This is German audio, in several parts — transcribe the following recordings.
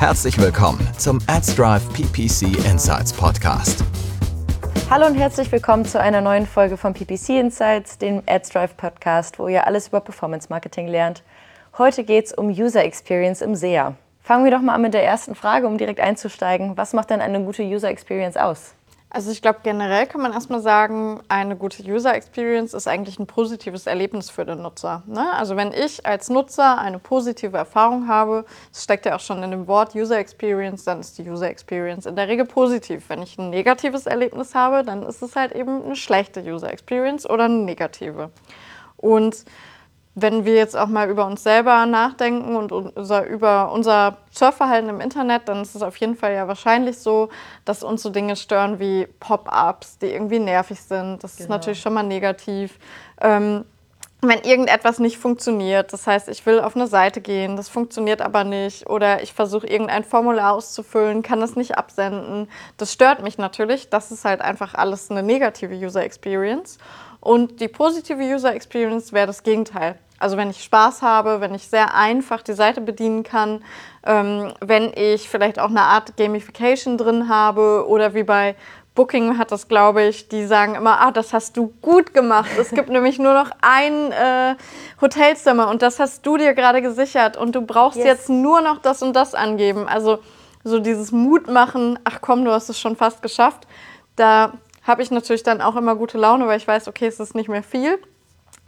Herzlich willkommen zum AdsDrive PPC Insights Podcast. Hallo und herzlich willkommen zu einer neuen Folge von PPC Insights, dem AdsDrive Podcast, wo ihr alles über Performance Marketing lernt. Heute geht es um User Experience im SEA. Fangen wir doch mal an mit der ersten Frage, um direkt einzusteigen. Was macht denn eine gute User Experience aus? Also ich glaube, generell kann man erstmal sagen, eine gute User Experience ist eigentlich ein positives Erlebnis für den Nutzer. Ne? Also wenn ich als Nutzer eine positive Erfahrung habe, das steckt ja auch schon in dem Wort User Experience, dann ist die User Experience in der Regel positiv. Wenn ich ein negatives Erlebnis habe, dann ist es halt eben eine schlechte User Experience oder eine negative. Und wenn wir jetzt auch mal über uns selber nachdenken und unser, über unser Surfverhalten im Internet, dann ist es auf jeden Fall ja wahrscheinlich so, dass uns so Dinge stören wie Pop-ups, die irgendwie nervig sind. Das genau. ist natürlich schon mal negativ. Ähm, wenn irgendetwas nicht funktioniert, das heißt, ich will auf eine Seite gehen, das funktioniert aber nicht, oder ich versuche irgendein Formular auszufüllen, kann das nicht absenden, das stört mich natürlich. Das ist halt einfach alles eine negative User Experience. Und die positive User Experience wäre das Gegenteil. Also wenn ich Spaß habe, wenn ich sehr einfach die Seite bedienen kann, ähm, wenn ich vielleicht auch eine Art Gamification drin habe oder wie bei Booking hat das, glaube ich, die sagen immer, ah, das hast du gut gemacht. Es gibt nämlich nur noch ein äh, Hotelzimmer und das hast du dir gerade gesichert und du brauchst yes. jetzt nur noch das und das angeben. Also so dieses Mut machen, ach komm, du hast es schon fast geschafft. Da habe ich natürlich dann auch immer gute Laune, weil ich weiß, okay, es ist nicht mehr viel.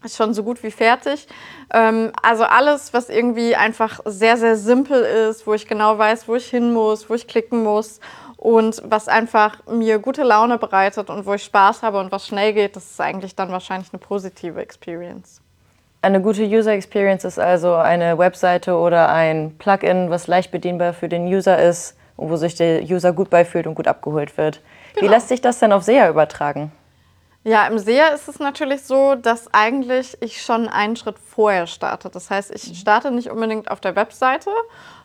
Ist schon so gut wie fertig. Ähm, also alles, was irgendwie einfach sehr, sehr simpel ist, wo ich genau weiß, wo ich hin muss, wo ich klicken muss und was einfach mir gute Laune bereitet und wo ich Spaß habe und was schnell geht, das ist eigentlich dann wahrscheinlich eine positive Experience. Eine gute User Experience ist also eine Webseite oder ein Plugin, was leicht bedienbar für den User ist und wo sich der User gut beifühlt und gut abgeholt wird. Genau. Wie lässt sich das denn auf SEA übertragen? Ja, im SEA ist es natürlich so, dass eigentlich ich schon einen Schritt vorher starte. Das heißt, ich mhm. starte nicht unbedingt auf der Webseite,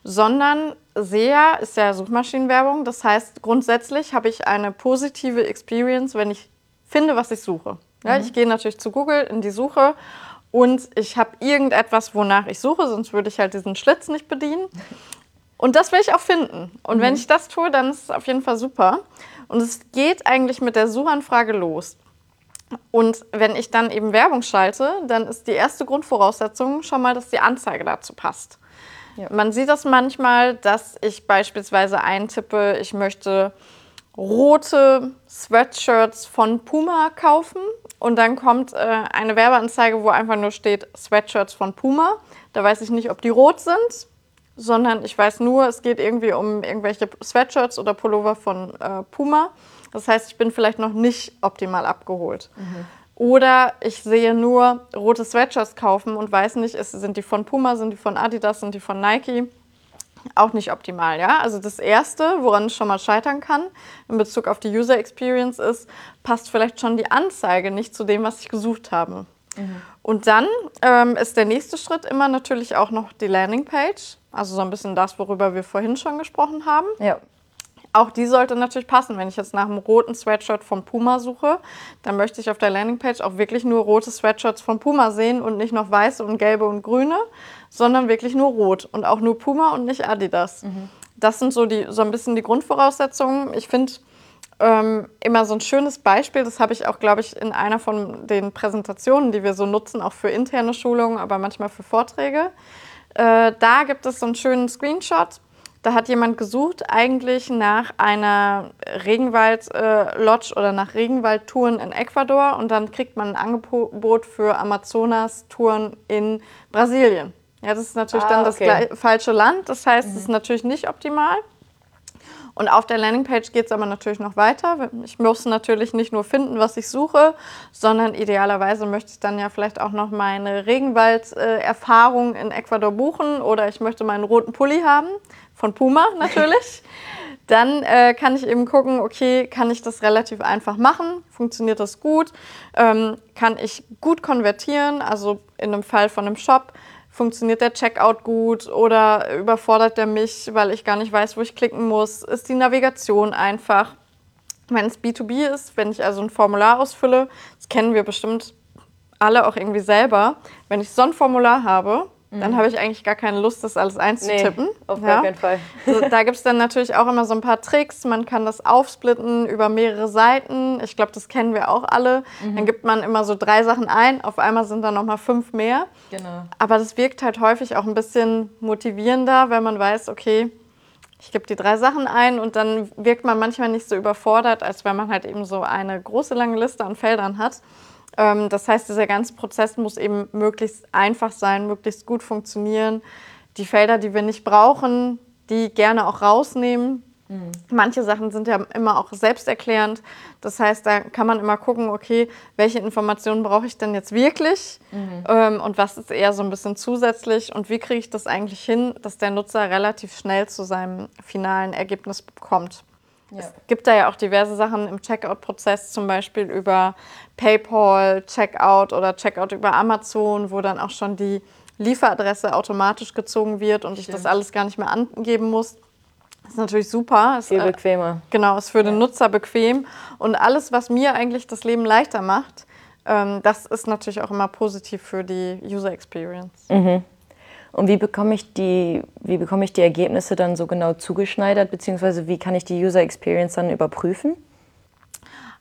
sondern SEA ist ja Suchmaschinenwerbung. Das heißt, grundsätzlich habe ich eine positive Experience, wenn ich finde, was ich suche. Ja, mhm. Ich gehe natürlich zu Google in die Suche und ich habe irgendetwas, wonach ich suche, sonst würde ich halt diesen Schlitz nicht bedienen. Und das will ich auch finden. Und mhm. wenn ich das tue, dann ist es auf jeden Fall super. Und es geht eigentlich mit der Suchanfrage los. Und wenn ich dann eben Werbung schalte, dann ist die erste Grundvoraussetzung schon mal, dass die Anzeige dazu passt. Ja. Man sieht das manchmal, dass ich beispielsweise eintippe, ich möchte rote Sweatshirts von Puma kaufen und dann kommt äh, eine Werbeanzeige, wo einfach nur steht Sweatshirts von Puma. Da weiß ich nicht, ob die rot sind, sondern ich weiß nur, es geht irgendwie um irgendwelche Sweatshirts oder Pullover von äh, Puma. Das heißt, ich bin vielleicht noch nicht optimal abgeholt. Mhm. Oder ich sehe nur rote Sweatshirts kaufen und weiß nicht, ist, sind die von Puma, sind die von Adidas, sind die von Nike. Auch nicht optimal, ja. Also das Erste, woran es schon mal scheitern kann in Bezug auf die User Experience ist, passt vielleicht schon die Anzeige nicht zu dem, was ich gesucht habe. Mhm. Und dann ähm, ist der nächste Schritt immer natürlich auch noch die Landingpage. Also so ein bisschen das, worüber wir vorhin schon gesprochen haben. Ja. Auch die sollte natürlich passen. Wenn ich jetzt nach einem roten Sweatshirt von Puma suche, dann möchte ich auf der Landingpage auch wirklich nur rote Sweatshirts von Puma sehen und nicht noch weiße und gelbe und grüne, sondern wirklich nur rot und auch nur Puma und nicht Adidas. Mhm. Das sind so, die, so ein bisschen die Grundvoraussetzungen. Ich finde ähm, immer so ein schönes Beispiel, das habe ich auch, glaube ich, in einer von den Präsentationen, die wir so nutzen, auch für interne Schulungen, aber manchmal für Vorträge. Äh, da gibt es so einen schönen Screenshot da hat jemand gesucht eigentlich nach einer Regenwald-Lodge äh, oder nach Regenwaldtouren in Ecuador und dann kriegt man ein Angebot für Amazonas-Touren in Brasilien. Ja, das ist natürlich ah, dann okay. das falsche Land. Das heißt, es mhm. ist natürlich nicht optimal. Und auf der Landingpage geht es aber natürlich noch weiter. Ich muss natürlich nicht nur finden, was ich suche, sondern idealerweise möchte ich dann ja vielleicht auch noch meine Regenwald-Erfahrung in Ecuador buchen oder ich möchte meinen roten Pulli haben, von Puma natürlich. Dann äh, kann ich eben gucken, okay, kann ich das relativ einfach machen? Funktioniert das gut? Ähm, kann ich gut konvertieren? Also in einem Fall von einem Shop Funktioniert der Checkout gut oder überfordert der mich, weil ich gar nicht weiß, wo ich klicken muss? Ist die Navigation einfach? Wenn es B2B ist, wenn ich also ein Formular ausfülle, das kennen wir bestimmt alle auch irgendwie selber. Wenn ich so ein Formular habe, dann habe ich eigentlich gar keine Lust, das alles einzutippen. auf gar keinen Fall. So, da gibt es dann natürlich auch immer so ein paar Tricks. Man kann das aufsplitten über mehrere Seiten. Ich glaube, das kennen wir auch alle. Dann gibt man immer so drei Sachen ein, auf einmal sind dann nochmal fünf mehr. Genau. Aber das wirkt halt häufig auch ein bisschen motivierender, wenn man weiß, okay, ich gebe die drei Sachen ein und dann wirkt man manchmal nicht so überfordert, als wenn man halt eben so eine große lange Liste an Feldern hat. Ähm, das heißt, dieser ganze Prozess muss eben möglichst einfach sein, möglichst gut funktionieren. Die Felder, die wir nicht brauchen, die gerne auch rausnehmen. Manche Sachen sind ja immer auch selbsterklärend. Das heißt, da kann man immer gucken, okay, welche Informationen brauche ich denn jetzt wirklich ähm, und was ist eher so ein bisschen zusätzlich und wie kriege ich das eigentlich hin, dass der Nutzer relativ schnell zu seinem finalen Ergebnis kommt. Ja. Es gibt da ja auch diverse Sachen im Checkout-Prozess, zum Beispiel über PayPal, Checkout oder Checkout über Amazon, wo dann auch schon die Lieferadresse automatisch gezogen wird und ich das alles gar nicht mehr angeben muss. Das ist natürlich super. Ist, Viel äh, bequemer. Genau, ist für den Nutzer bequem. Und alles, was mir eigentlich das Leben leichter macht, ähm, das ist natürlich auch immer positiv für die User Experience. Und wie bekomme ich die, wie bekomme ich die Ergebnisse dann so genau zugeschneidert, beziehungsweise wie kann ich die User Experience dann überprüfen?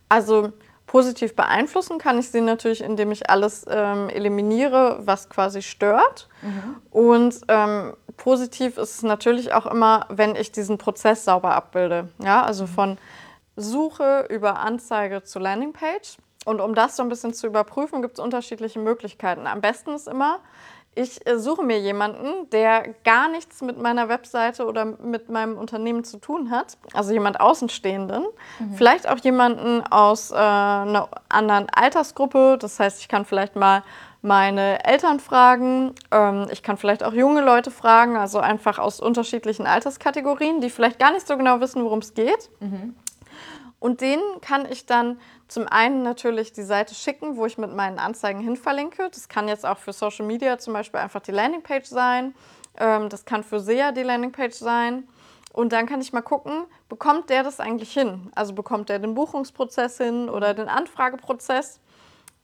Also positiv beeinflussen kann ich sie natürlich, indem ich alles ähm, eliminiere, was quasi stört. Und ähm, positiv ist es natürlich auch immer, wenn ich diesen Prozess sauber abbilde. Ja, also von Suche über Anzeige zu Landingpage. Und um das so ein bisschen zu überprüfen, gibt es unterschiedliche Möglichkeiten. Am besten ist immer, ich äh, suche mir jemanden, der gar nichts mit meiner Webseite oder mit meinem Unternehmen zu tun hat. Also jemand Außenstehenden. Vielleicht auch jemanden aus äh, einer anderen Altersgruppe. Das heißt, ich kann vielleicht mal meine Eltern fragen. Ähm, ich kann vielleicht auch junge Leute fragen, also einfach aus unterschiedlichen Alterskategorien, die vielleicht gar nicht so genau wissen, worum es geht. Und denen kann ich dann zum einen natürlich die Seite schicken, wo ich mit meinen Anzeigen hin verlinke. Das kann jetzt auch für Social Media zum Beispiel einfach die Landingpage sein. Ähm, das kann für SEA die Landingpage sein. Und dann kann ich mal gucken, bekommt der das eigentlich hin? Also bekommt der den Buchungsprozess hin oder den Anfrageprozess?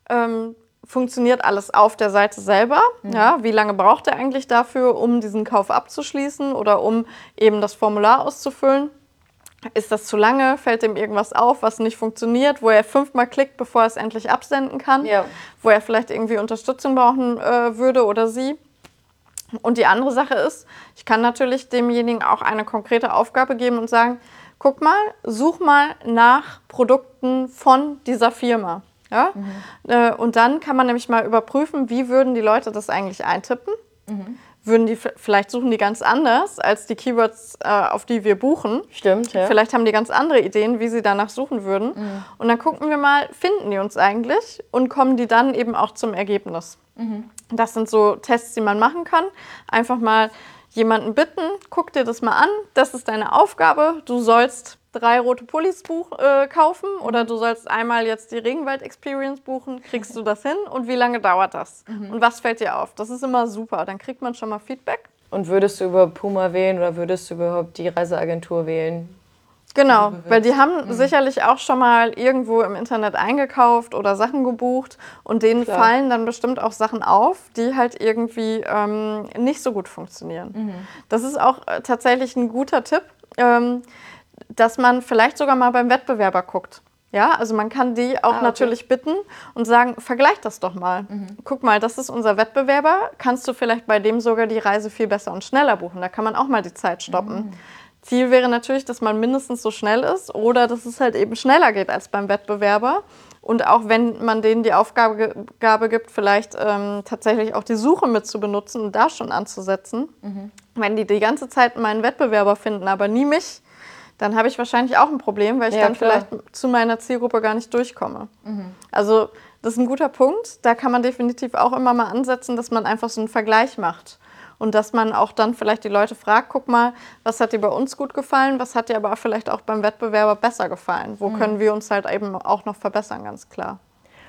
Ähm, funktioniert alles auf der Seite selber? Ja, wie lange braucht er eigentlich dafür, um diesen Kauf abzuschließen oder um eben das Formular auszufüllen? Ist das zu lange? Fällt ihm irgendwas auf, was nicht funktioniert, wo er fünfmal klickt, bevor er es endlich absenden kann? Ja. Wo er vielleicht irgendwie Unterstützung brauchen äh, würde oder sie? Und die andere Sache ist, ich kann natürlich demjenigen auch eine konkrete Aufgabe geben und sagen, guck mal, such mal nach Produkten von dieser Firma. Ja? Äh, Und dann kann man nämlich mal überprüfen, wie würden die Leute das eigentlich eintippen. Würden die vielleicht suchen die ganz anders als die Keywords, äh, auf die wir buchen. Stimmt, ja. Vielleicht haben die ganz andere Ideen, wie sie danach suchen würden. Und dann gucken wir mal, finden die uns eigentlich und kommen die dann eben auch zum Ergebnis. Das sind so Tests, die man machen kann. Einfach mal jemanden bitten, guck dir das mal an, das ist deine Aufgabe. Du sollst drei rote Pullis buch, äh, kaufen oder du sollst einmal jetzt die Regenwald Experience buchen. Kriegst du das hin und wie lange dauert das? Und was fällt dir auf? Das ist immer super. Dann kriegt man schon mal Feedback. Und würdest du über Puma wählen oder würdest du überhaupt die Reiseagentur wählen? Genau, weil die haben sicherlich auch schon mal irgendwo im Internet eingekauft oder Sachen gebucht und denen Klar. fallen dann bestimmt auch Sachen auf, die halt irgendwie ähm, nicht so gut funktionieren. Das ist auch äh, tatsächlich ein guter Tipp, ähm, dass man vielleicht sogar mal beim Wettbewerber guckt. Ja, also man kann die auch okay. natürlich bitten und sagen, vergleich das doch mal. Guck mal, das ist unser Wettbewerber. Kannst du vielleicht bei dem sogar die Reise viel besser und schneller buchen? Da kann man auch mal die Zeit stoppen. Ziel wäre natürlich, dass man mindestens so schnell ist oder dass es halt eben schneller geht als beim Wettbewerber. Und auch wenn man denen die Aufgabe Gabe gibt, vielleicht ähm, tatsächlich auch die Suche mit zu benutzen und da schon anzusetzen. Wenn die die ganze Zeit meinen Wettbewerber finden, aber nie mich, dann habe ich wahrscheinlich auch ein Problem, weil ich Ja, dann klar. vielleicht zu meiner Zielgruppe gar nicht durchkomme. Also das ist ein guter Punkt. Da kann man definitiv auch immer mal ansetzen, dass man einfach so einen Vergleich macht. Und dass man auch dann vielleicht die Leute fragt, guck mal, was hat dir bei uns gut gefallen, was hat dir aber vielleicht auch beim Wettbewerber besser gefallen? Wo können wir uns halt eben auch noch verbessern, ganz klar.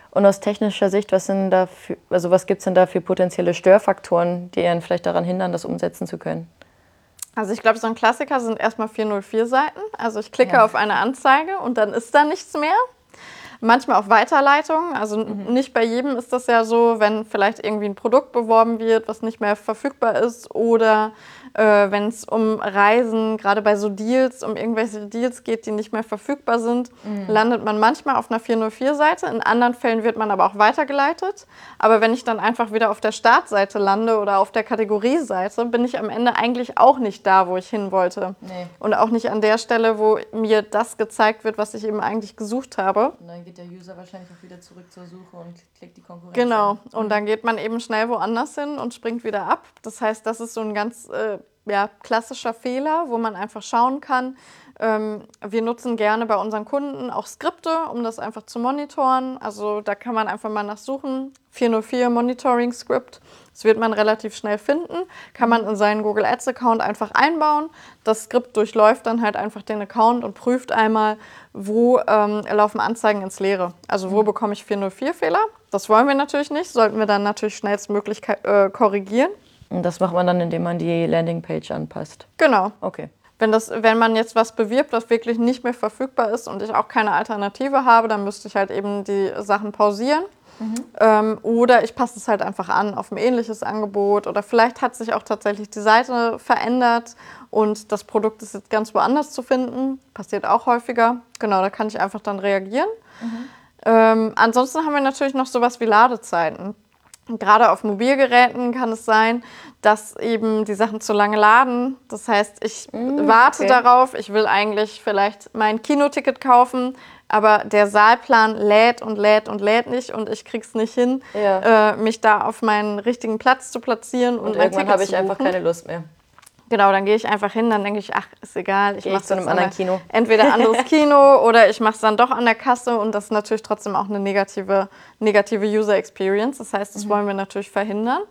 Und aus technischer Sicht, was, sind da für, also was gibt es denn da für potenzielle Störfaktoren, die einen vielleicht daran hindern, das umsetzen zu können? Also ich glaube, so ein Klassiker sind erstmal 404 Seiten. Also ich klicke auf eine Anzeige und dann ist da nichts mehr. Manchmal auch Weiterleitungen. Also nicht bei jedem ist das ja so, wenn vielleicht irgendwie ein Produkt beworben wird, was nicht mehr verfügbar ist oder äh, wenn es um Reisen, gerade bei so Deals, um irgendwelche Deals geht, die nicht mehr verfügbar sind, landet man manchmal auf einer 404-Seite. In anderen Fällen wird man aber auch weitergeleitet. Aber wenn ich dann einfach wieder auf der Startseite lande oder auf der Kategorieseite, bin ich am Ende eigentlich auch nicht da, wo ich hin wollte. Nee. Und auch nicht an der Stelle, wo mir das gezeigt wird, was ich eben eigentlich gesucht habe. Und dann geht der User wahrscheinlich auch wieder zurück zur Suche und klickt die Konkurrenz. Genau. Und dann geht man eben schnell woanders hin und springt wieder ab. Das heißt, das ist so ein ganz äh, ja, klassischer Fehler, wo man einfach schauen kann. Ähm, wir nutzen gerne bei unseren Kunden auch Skripte, um das einfach zu monitoren. Also da kann man einfach mal nachsuchen. 404 Monitoring Script. Das wird man relativ schnell finden. Kann man in seinen Google Ads Account einfach einbauen. Das Skript durchläuft dann halt einfach den Account und prüft einmal, wo ähm, laufen Anzeigen ins Leere. Also wo bekomme ich 404 Fehler? Das wollen wir natürlich nicht. Sollten wir dann natürlich schnellstmöglich äh, korrigieren. Und das macht man dann, indem man die Landingpage anpasst. Genau. Okay. Wenn, das, wenn man jetzt was bewirbt, was wirklich nicht mehr verfügbar ist und ich auch keine Alternative habe, dann müsste ich halt eben die Sachen pausieren. Ähm, oder ich passe es halt einfach an auf ein ähnliches Angebot. Oder vielleicht hat sich auch tatsächlich die Seite verändert und das Produkt ist jetzt ganz woanders zu finden. Passiert auch häufiger. Genau, da kann ich einfach dann reagieren. Ähm, ansonsten haben wir natürlich noch sowas wie Ladezeiten. Gerade auf Mobilgeräten kann es sein, dass eben die Sachen zu lange laden. Das heißt, ich warte okay. darauf, ich will eigentlich vielleicht mein Kinoticket kaufen, aber der Saalplan lädt und lädt und lädt nicht und ich krieg's nicht hin, Ja. äh, mich da auf meinen richtigen Platz zu platzieren und, Und irgendwann habe ich einfach keine Lust mehr. Genau, dann gehe ich einfach hin, dann denke ich, ach, ist egal, ich mache zu einem anderen Kino. Entweder anderes Kino oder ich mache es dann doch an der Kasse und das ist natürlich trotzdem auch eine negative, negative User Experience. Das heißt, Mhm. das wollen wir natürlich verhindern.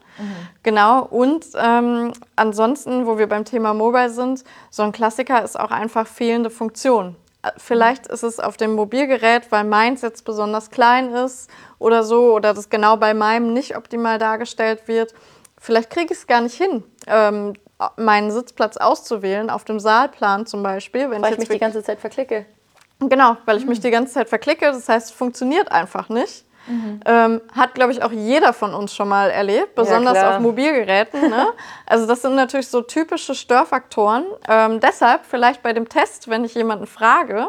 Genau, und ähm, ansonsten, wo wir beim Thema Mobile sind, so ein Klassiker ist auch einfach fehlende Funktion. Äh, Vielleicht ist es auf dem Mobilgerät, weil meins jetzt besonders klein ist oder so, oder das genau bei meinem nicht optimal dargestellt wird. Vielleicht kriege ich es gar nicht hin, ähm, meinen Sitzplatz auszuwählen, auf dem Saalplan zum Beispiel. Wenn Weil ich jetzt mich die ganze Zeit verklicke. Genau, weil ich mich die ganze Zeit verklicke. Das heißt, es funktioniert einfach nicht. Ähm, hat, glaube ich, auch jeder von uns schon mal erlebt, besonders klar. auf Mobilgeräten. Ne? Also das sind natürlich so typische Störfaktoren. Ähm, deshalb vielleicht bei dem Test, wenn ich jemanden frage,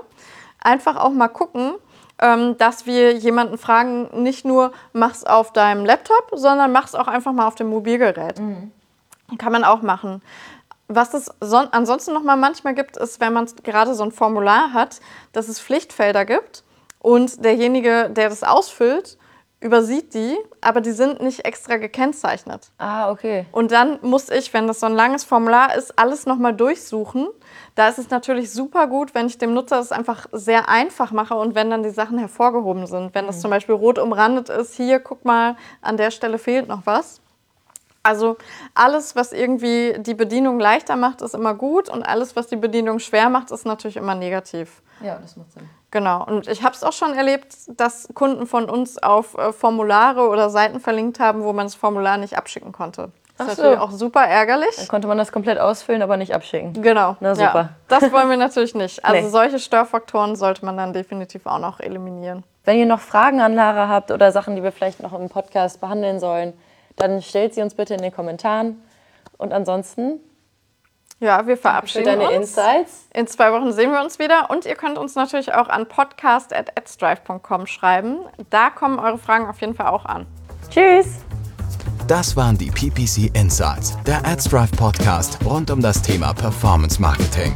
einfach auch mal gucken, ähm, dass wir jemanden fragen, nicht nur mach's auf deinem Laptop, sondern mach's auch einfach mal auf dem Mobilgerät. Kann man auch machen. Was es son ansonsten noch mal manchmal gibt, ist, wenn man gerade so ein Formular hat, dass es Pflichtfelder gibt und derjenige, der das ausfüllt, übersieht die, aber die sind nicht extra gekennzeichnet. Ah, okay. Und dann muss ich, wenn das so ein langes Formular ist, alles nochmal durchsuchen. Da ist es natürlich super gut, wenn ich dem Nutzer das einfach sehr einfach mache und wenn dann die Sachen hervorgehoben sind. Wenn das zum Beispiel rot umrandet ist, hier, guck mal, an der Stelle fehlt noch was. Also alles, was irgendwie die Bedienung leichter macht, ist immer gut und alles, was die Bedienung schwer macht, ist natürlich immer negativ. Ja, das macht Sinn. Genau. Und ich habe es auch schon erlebt, dass Kunden von uns auf äh, Formulare oder Seiten verlinkt haben, wo man das Formular nicht abschicken konnte. Das ist so. natürlich auch super ärgerlich. Dann konnte man das komplett ausfüllen, aber nicht abschicken. Genau. Na, super. Ja, das wollen wir natürlich nicht. Also Nee. solche Störfaktoren sollte man dann definitiv auch noch eliminieren. Wenn ihr noch Fragen an Lara habt oder Sachen, die wir vielleicht noch im Podcast behandeln sollen, dann stellt sie uns bitte in den Kommentaren. Und ansonsten Ja, wir für verabschieden deine uns. Insights. In zwei Wochen sehen wir uns wieder und ihr könnt uns natürlich auch an podcast.adsdrive.com schreiben. Da kommen eure Fragen auf jeden Fall auch an. Tschüss! Das waren die PPC Insights, der AdsDrive Podcast rund um das Thema Performance Marketing.